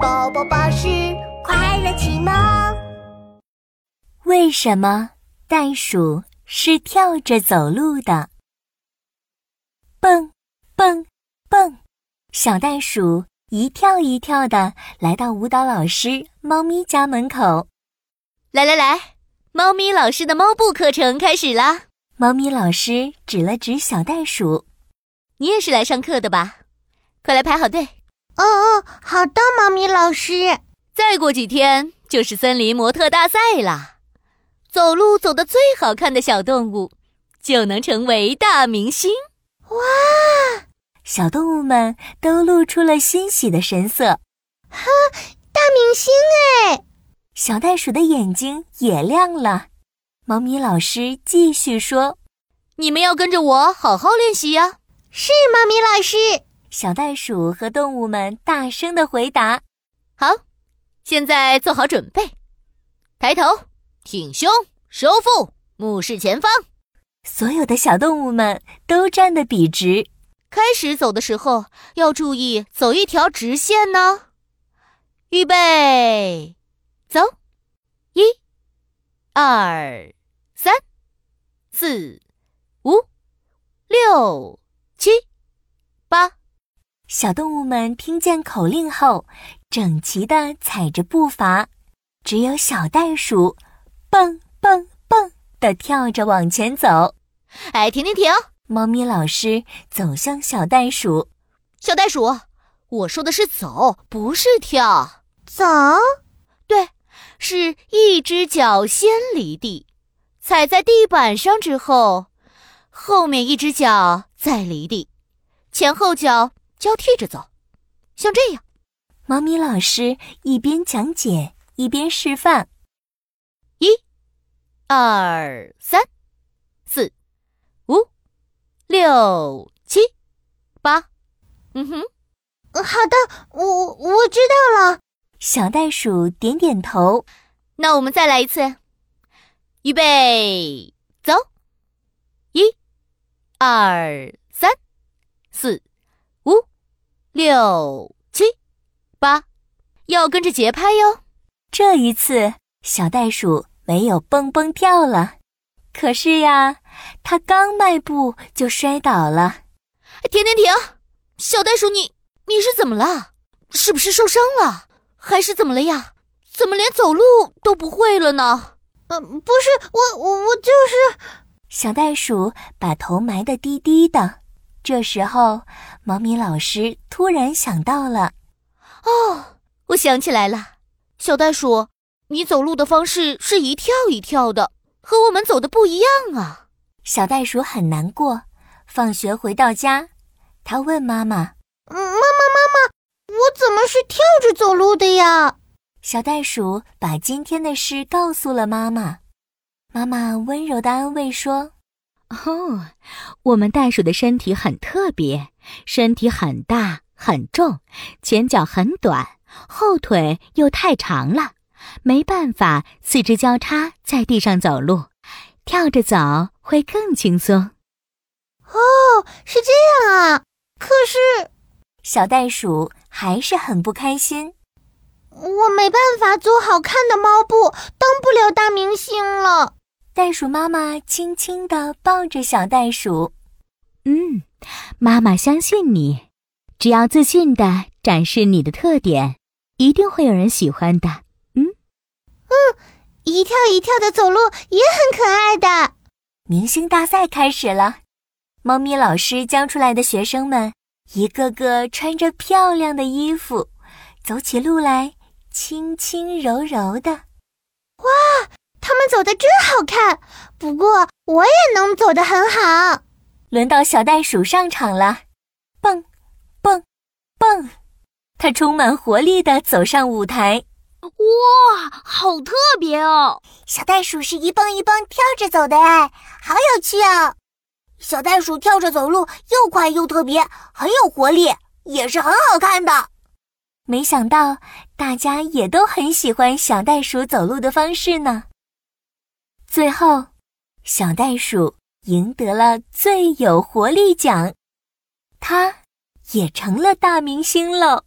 宝宝巴士快乐启蒙。为什么袋鼠是跳着走路的？蹦蹦蹦，小袋鼠一跳一跳的来到舞蹈老师猫咪家门口。来来来，猫咪老师的猫步课程开始啦！猫咪老师指了指小袋鼠：“你也是来上课的吧？快来排好队。”哦哦，好的，猫咪老师。再过几天就是森林模特大赛啦，走路走得最好看的小动物就能成为大明星。哇！小动物们都露出了欣喜的神色。哈，大明星哎！小袋鼠的眼睛也亮了。猫咪老师继续说：“你们要跟着我好好练习呀。”是，猫咪老师。小袋鼠和动物们大声的回答：“好，现在做好准备，抬头，挺胸，收腹，目视前方。”所有的小动物们都站得笔直。开始走的时候要注意走一条直线呢。预备，走！一、二、三、四、五、六、七、八。小动物们听见口令后，整齐地踩着步伐。只有小袋鼠，蹦蹦蹦地跳着往前走。哎，停停停！猫咪老师走向小袋鼠。小袋鼠，我说的是走，不是跳。走？对，是一只脚先离地，踩在地板上之后，后面一只脚再离地，前后脚。交替着走，像这样。猫咪老师一边讲解一边示范：一、二、三、四、五、六、七、八。嗯哼，好的，我我知道了。小袋鼠点点头。那我们再来一次。预备，走！一、二、三、四。六七八，要跟着节拍哟。这一次，小袋鼠没有蹦蹦跳了。可是呀，它刚迈步就摔倒了。停停停！小袋鼠，你你是怎么了？是不是受伤了？还是怎么了呀？怎么连走路都不会了呢？呃，不是，我我我就是……小袋鼠把头埋得低低的。这时候，猫咪老师突然想到了：“哦，我想起来了，小袋鼠，你走路的方式是一跳一跳的，和我们走的不一样啊。”小袋鼠很难过。放学回到家，他问妈妈：“妈妈，妈妈，我怎么是跳着走路的呀？”小袋鼠把今天的事告诉了妈妈。妈妈温柔的安慰说。哦，我们袋鼠的身体很特别，身体很大很重，前脚很短，后腿又太长了，没办法四肢交叉在地上走路，跳着走会更轻松。哦，是这样啊！可是，小袋鼠还是很不开心。我没办法做好看的猫步，当不了大明星了。袋鼠妈妈轻轻地抱着小袋鼠，嗯，妈妈相信你，只要自信地展示你的特点，一定会有人喜欢的。嗯，嗯，一跳一跳的走路也很可爱的。明星大赛开始了，猫咪老师教出来的学生们，一个个穿着漂亮的衣服，走起路来轻轻柔柔的。哇！他们走的真好看，不过我也能走得很好。轮到小袋鼠上场了，蹦，蹦，蹦，它充满活力地走上舞台。哇，好特别哦！小袋鼠是一蹦一蹦跳着走的，哎，好有趣哦！小袋鼠跳着走路，又快又特别，很有活力，也是很好看的。没想到大家也都很喜欢小袋鼠走路的方式呢。最后，小袋鼠赢得了最有活力奖，它也成了大明星喽。